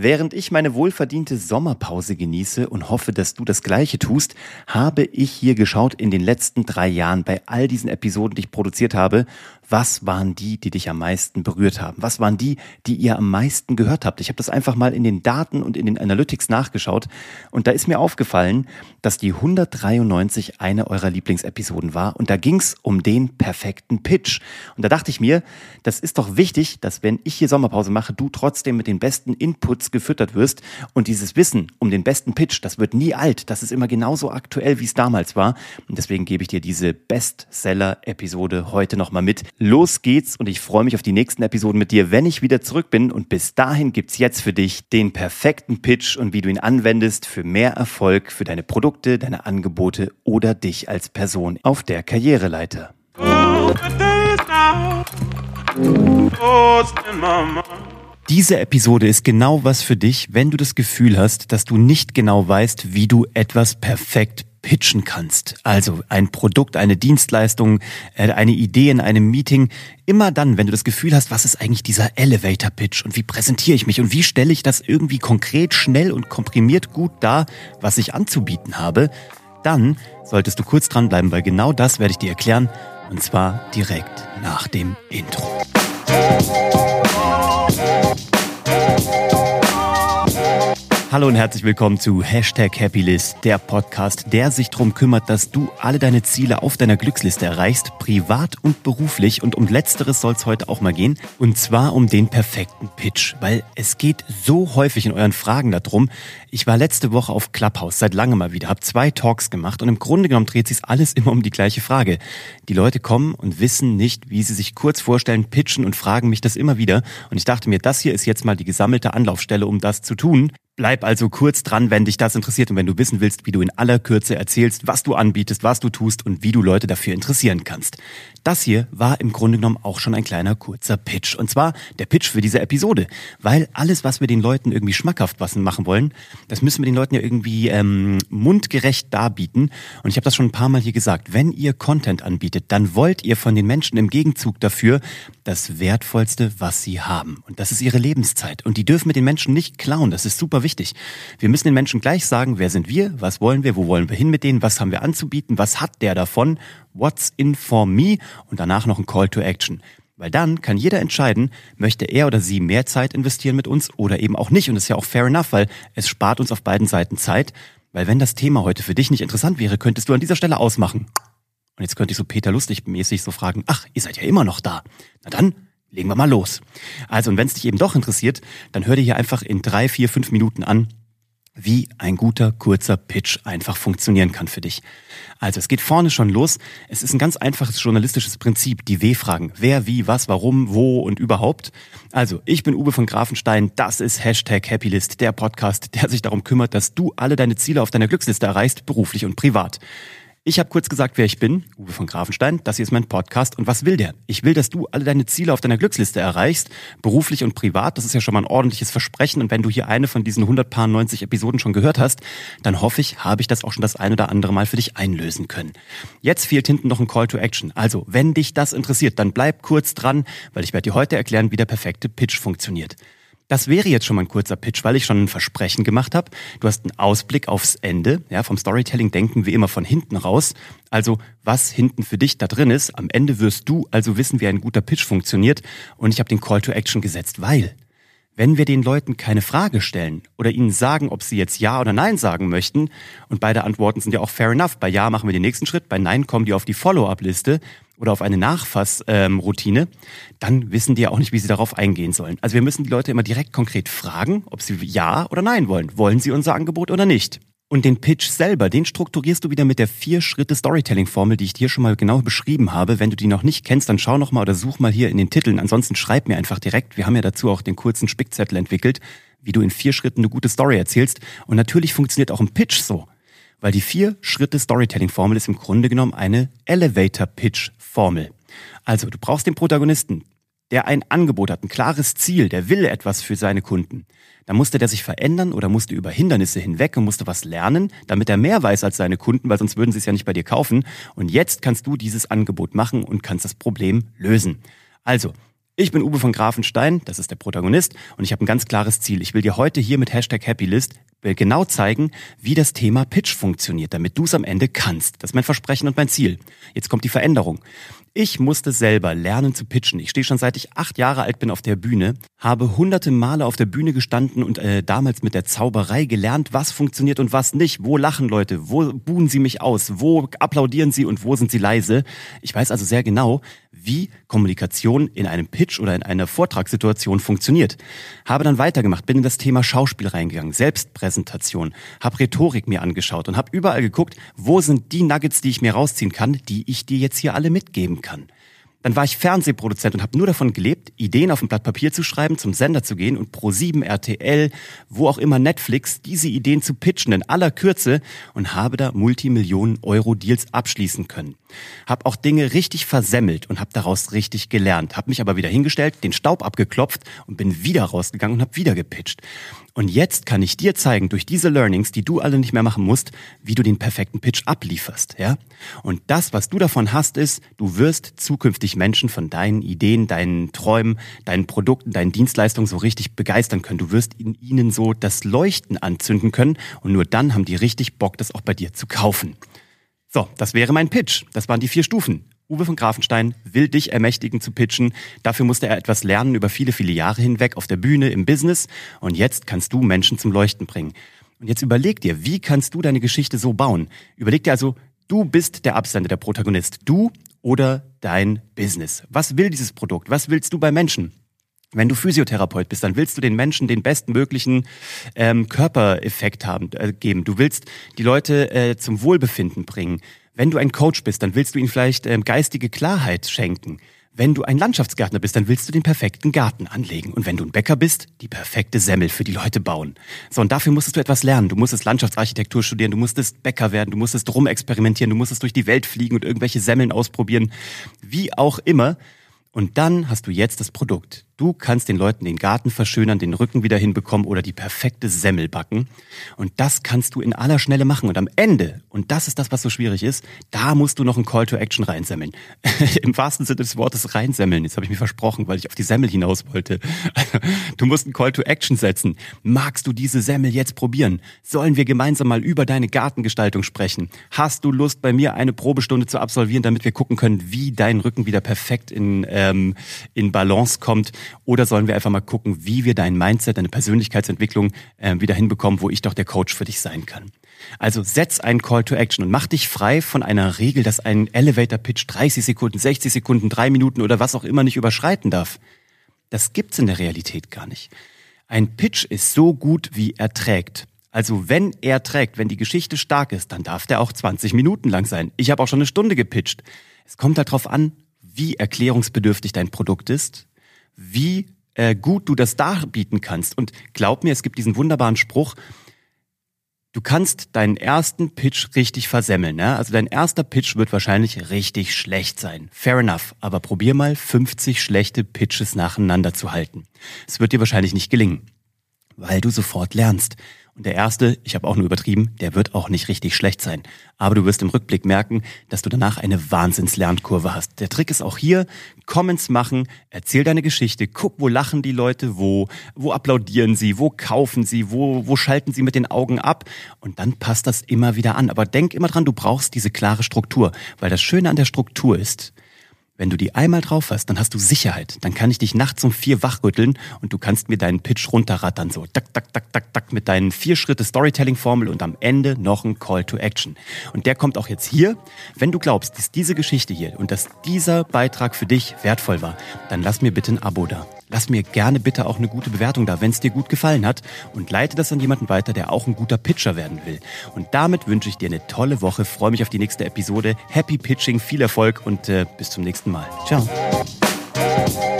Während ich meine wohlverdiente Sommerpause genieße und hoffe, dass du das Gleiche tust, habe ich hier geschaut in den letzten drei Jahren bei all diesen Episoden, die ich produziert habe, was waren die, die dich am meisten berührt haben? Was waren die, die ihr am meisten gehört habt? Ich habe das einfach mal in den Daten und in den Analytics nachgeschaut und da ist mir aufgefallen, dass die 193 eine eurer Lieblingsepisoden war und da ging es um den perfekten Pitch. Und da dachte ich mir, das ist doch wichtig, dass wenn ich hier Sommerpause mache, du trotzdem mit den besten Inputs gefüttert wirst und dieses Wissen um den besten Pitch, das wird nie alt, das ist immer genauso aktuell, wie es damals war und deswegen gebe ich dir diese Bestseller-Episode heute nochmal mit. Los geht's und ich freue mich auf die nächsten Episoden mit dir, wenn ich wieder zurück bin. Und bis dahin gibt's jetzt für dich den perfekten Pitch und wie du ihn anwendest für mehr Erfolg für deine Produkte, deine Angebote oder dich als Person auf der Karriereleiter. Diese Episode ist genau was für dich, wenn du das Gefühl hast, dass du nicht genau weißt, wie du etwas perfekt pitchen kannst. Also ein Produkt, eine Dienstleistung, äh, eine Idee in einem Meeting. Immer dann, wenn du das Gefühl hast, was ist eigentlich dieser Elevator Pitch und wie präsentiere ich mich und wie stelle ich das irgendwie konkret, schnell und komprimiert gut dar, was ich anzubieten habe, dann solltest du kurz dranbleiben, weil genau das werde ich dir erklären und zwar direkt nach dem Intro. Hallo und herzlich willkommen zu Hashtag Happylist, der Podcast, der sich darum kümmert, dass du alle deine Ziele auf deiner Glücksliste erreichst, privat und beruflich. Und um letzteres soll es heute auch mal gehen. Und zwar um den perfekten Pitch, weil es geht so häufig in euren Fragen darum. Ich war letzte Woche auf Clubhouse, seit langem mal wieder, habe zwei Talks gemacht und im Grunde genommen dreht sich alles immer um die gleiche Frage. Die Leute kommen und wissen nicht, wie sie sich kurz vorstellen, pitchen und fragen mich das immer wieder. Und ich dachte mir, das hier ist jetzt mal die gesammelte Anlaufstelle, um das zu tun. Bleib also kurz dran, wenn dich das interessiert und wenn du wissen willst, wie du in aller Kürze erzählst, was du anbietest, was du tust und wie du Leute dafür interessieren kannst. Das hier war im Grunde genommen auch schon ein kleiner kurzer Pitch. Und zwar der Pitch für diese Episode. Weil alles, was wir den Leuten irgendwie schmackhaft was machen wollen, das müssen wir den Leuten ja irgendwie ähm, mundgerecht darbieten. Und ich habe das schon ein paar Mal hier gesagt. Wenn ihr Content anbietet, dann wollt ihr von den Menschen im Gegenzug dafür das Wertvollste, was sie haben. Und das ist ihre Lebenszeit. Und die dürfen mit den Menschen nicht klauen. Das ist super wichtig. Wir müssen den Menschen gleich sagen, wer sind wir, was wollen wir, wo wollen wir hin mit denen, was haben wir anzubieten, was hat der davon, what's in for me und danach noch ein Call to Action. Weil dann kann jeder entscheiden, möchte er oder sie mehr Zeit investieren mit uns oder eben auch nicht. Und das ist ja auch fair enough, weil es spart uns auf beiden Seiten Zeit. Weil wenn das Thema heute für dich nicht interessant wäre, könntest du an dieser Stelle ausmachen. Und jetzt könnte ich so Peter Lustig mäßig so fragen, ach, ihr seid ja immer noch da. Na dann, legen wir mal los. Also, und wenn es dich eben doch interessiert, dann hör dir hier einfach in drei, vier, fünf Minuten an, wie ein guter, kurzer Pitch einfach funktionieren kann für dich. Also es geht vorne schon los. Es ist ein ganz einfaches journalistisches Prinzip, die W-Fragen. Wer, wie, was, warum, wo und überhaupt. Also, ich bin Uwe von Grafenstein. Das ist Hashtag Happylist, der Podcast, der sich darum kümmert, dass du alle deine Ziele auf deiner Glücksliste erreichst, beruflich und privat. Ich habe kurz gesagt, wer ich bin, Uwe von Grafenstein. Das hier ist mein Podcast. Und was will der? Ich will, dass du alle deine Ziele auf deiner Glücksliste erreichst, beruflich und privat. Das ist ja schon mal ein ordentliches Versprechen. Und wenn du hier eine von diesen 190 Episoden schon gehört hast, dann hoffe ich, habe ich das auch schon das ein oder andere Mal für dich einlösen können. Jetzt fehlt hinten noch ein Call to Action. Also, wenn dich das interessiert, dann bleib kurz dran, weil ich werde dir heute erklären, wie der perfekte Pitch funktioniert. Das wäre jetzt schon mal ein kurzer Pitch, weil ich schon ein Versprechen gemacht habe. Du hast einen Ausblick aufs Ende. Ja, vom Storytelling denken wir immer von hinten raus. Also was hinten für dich da drin ist. Am Ende wirst du also wissen, wie ein guter Pitch funktioniert. Und ich habe den Call to Action gesetzt, weil wenn wir den Leuten keine Frage stellen oder ihnen sagen, ob sie jetzt Ja oder Nein sagen möchten, und beide Antworten sind ja auch fair enough. Bei Ja machen wir den nächsten Schritt, bei Nein kommen die auf die Follow-up-Liste oder auf eine Nachfassroutine, dann wissen die ja auch nicht, wie sie darauf eingehen sollen. Also wir müssen die Leute immer direkt konkret fragen, ob sie Ja oder Nein wollen. Wollen sie unser Angebot oder nicht? Und den Pitch selber, den strukturierst du wieder mit der Vier-Schritte-Storytelling-Formel, die ich dir schon mal genau beschrieben habe. Wenn du die noch nicht kennst, dann schau noch mal oder such mal hier in den Titeln. Ansonsten schreib mir einfach direkt. Wir haben ja dazu auch den kurzen Spickzettel entwickelt, wie du in vier Schritten eine gute Story erzählst. Und natürlich funktioniert auch ein Pitch so. Weil die Vier-Schritte-Storytelling-Formel ist im Grunde genommen eine Elevator-Pitch-Formel. Also, du brauchst den Protagonisten, der ein Angebot hat, ein klares Ziel, der will etwas für seine Kunden. Da musste der sich verändern oder musste über Hindernisse hinweg und musste was lernen, damit er mehr weiß als seine Kunden, weil sonst würden sie es ja nicht bei dir kaufen. Und jetzt kannst du dieses Angebot machen und kannst das Problem lösen. Also, Ich bin Uwe von Grafenstein, das ist der Protagonist, und ich habe ein ganz klares Ziel. Ich will dir heute hier mit Hashtag Happylist genau zeigen, wie das Thema Pitch funktioniert, damit du es am Ende kannst. Das ist mein Versprechen und mein Ziel. Jetzt kommt die Veränderung. Ich musste selber lernen zu pitchen. Ich stehe schon seit ich acht Jahre alt bin auf der Bühne, habe hunderte Male auf der Bühne gestanden und äh, damals mit der Zauberei gelernt, was funktioniert und was nicht. Wo lachen Leute? Wo buhen sie mich aus? Wo applaudieren sie und wo sind sie leise? Ich weiß also sehr genau, wie Kommunikation in einem Pitch oder in einer Vortragssituation funktioniert. Habe dann weitergemacht, bin in das Thema Schauspiel reingegangen, Selbstpräsentation, habe Rhetorik mir angeschaut und habe überall geguckt, wo sind die Nuggets, die ich mir rausziehen kann, die ich dir jetzt hier alle mitgeben kann. Dann war ich Fernsehproduzent und habe nur davon gelebt, Ideen auf ein Blatt Papier zu schreiben, zum Sender zu gehen und pro 7 RTL, wo auch immer Netflix, diese Ideen zu pitchen in aller Kürze und habe da Multimillionen Euro Deals abschließen können. Hab auch Dinge richtig versemmelt und habe daraus richtig gelernt. Hab mich aber wieder hingestellt, den Staub abgeklopft und bin wieder rausgegangen und habe wieder gepitcht. Und jetzt kann ich dir zeigen, durch diese Learnings, die du alle nicht mehr machen musst, wie du den perfekten Pitch ablieferst, ja? Und das, was du davon hast, ist, du wirst zukünftig Menschen von deinen Ideen, deinen Träumen, deinen Produkten, deinen Dienstleistungen so richtig begeistern können. Du wirst in ihnen so das Leuchten anzünden können und nur dann haben die richtig Bock, das auch bei dir zu kaufen. So, das wäre mein Pitch. Das waren die vier Stufen. Uwe von Grafenstein will dich ermächtigen zu pitchen. Dafür musste er etwas lernen über viele, viele Jahre hinweg auf der Bühne, im Business. Und jetzt kannst du Menschen zum Leuchten bringen. Und jetzt überleg dir, wie kannst du deine Geschichte so bauen? Überleg dir also, du bist der Absender, der Protagonist. Du oder dein Business. Was will dieses Produkt? Was willst du bei Menschen? Wenn du Physiotherapeut bist, dann willst du den Menschen den bestmöglichen ähm, Körpereffekt haben, äh, geben. Du willst die Leute äh, zum Wohlbefinden bringen. Wenn du ein Coach bist, dann willst du ihnen vielleicht ähm, geistige Klarheit schenken. Wenn du ein Landschaftsgärtner bist, dann willst du den perfekten Garten anlegen. Und wenn du ein Bäcker bist, die perfekte Semmel für die Leute bauen. So, und dafür musstest du etwas lernen. Du musstest Landschaftsarchitektur studieren, du musstest Bäcker werden, du musstest rumexperimentieren, du musstest durch die Welt fliegen und irgendwelche Semmeln ausprobieren. Wie auch immer. Und dann hast du jetzt das Produkt. Du kannst den Leuten den Garten verschönern, den Rücken wieder hinbekommen oder die perfekte Semmel backen. Und das kannst du in aller Schnelle machen. Und am Ende, und das ist das, was so schwierig ist, da musst du noch ein Call to Action reinsemmeln. Im wahrsten Sinne des Wortes reinsemmeln. Jetzt habe ich mir versprochen, weil ich auf die Semmel hinaus wollte. du musst ein Call to Action setzen. Magst du diese Semmel jetzt probieren? Sollen wir gemeinsam mal über deine Gartengestaltung sprechen? Hast du Lust, bei mir eine Probestunde zu absolvieren, damit wir gucken können, wie dein Rücken wieder perfekt in, ähm, in Balance kommt? Oder sollen wir einfach mal gucken, wie wir dein Mindset, deine Persönlichkeitsentwicklung äh, wieder hinbekommen, wo ich doch der Coach für dich sein kann? Also setz einen Call to Action und mach dich frei von einer Regel, dass ein Elevator Pitch 30 Sekunden, 60 Sekunden, drei Minuten oder was auch immer nicht überschreiten darf. Das gibt's in der Realität gar nicht. Ein Pitch ist so gut, wie er trägt. Also wenn er trägt, wenn die Geschichte stark ist, dann darf der auch 20 Minuten lang sein. Ich habe auch schon eine Stunde gepitcht. Es kommt halt darauf an, wie erklärungsbedürftig dein Produkt ist, wie äh, gut du das darbieten kannst. Und glaub mir, es gibt diesen wunderbaren Spruch, du kannst deinen ersten Pitch richtig versemmeln. Ne? Also dein erster Pitch wird wahrscheinlich richtig schlecht sein. Fair enough. Aber probier mal 50 schlechte Pitches nacheinander zu halten. Es wird dir wahrscheinlich nicht gelingen, weil du sofort lernst. Und der erste, ich habe auch nur übertrieben, der wird auch nicht richtig schlecht sein. Aber du wirst im Rückblick merken, dass du danach eine Wahnsinnslernkurve hast. Der Trick ist auch hier, Comments machen, erzähl deine Geschichte, guck, wo lachen die Leute, wo, wo applaudieren sie, wo kaufen sie, wo, wo schalten sie mit den Augen ab. Und dann passt das immer wieder an. Aber denk immer dran, du brauchst diese klare Struktur. Weil das Schöne an der Struktur ist, wenn du die einmal drauf hast, dann hast du Sicherheit. Dann kann ich dich nachts um vier wachrütteln und du kannst mir deinen Pitch runterrattern, so tak, tak, tak, tak, tak, mit deinen vier Schritte Storytelling-Formel und am Ende noch ein Call to Action. Und der kommt auch jetzt hier. Wenn du glaubst, dass diese Geschichte hier und dass dieser Beitrag für dich wertvoll war, dann lass mir bitte ein Abo da lass mir gerne bitte auch eine gute Bewertung da, wenn es dir gut gefallen hat und leite das an jemanden weiter, der auch ein guter Pitcher werden will. Und damit wünsche ich dir eine tolle Woche, freue mich auf die nächste Episode. Happy Pitching, viel Erfolg und äh, bis zum nächsten Mal. Ciao.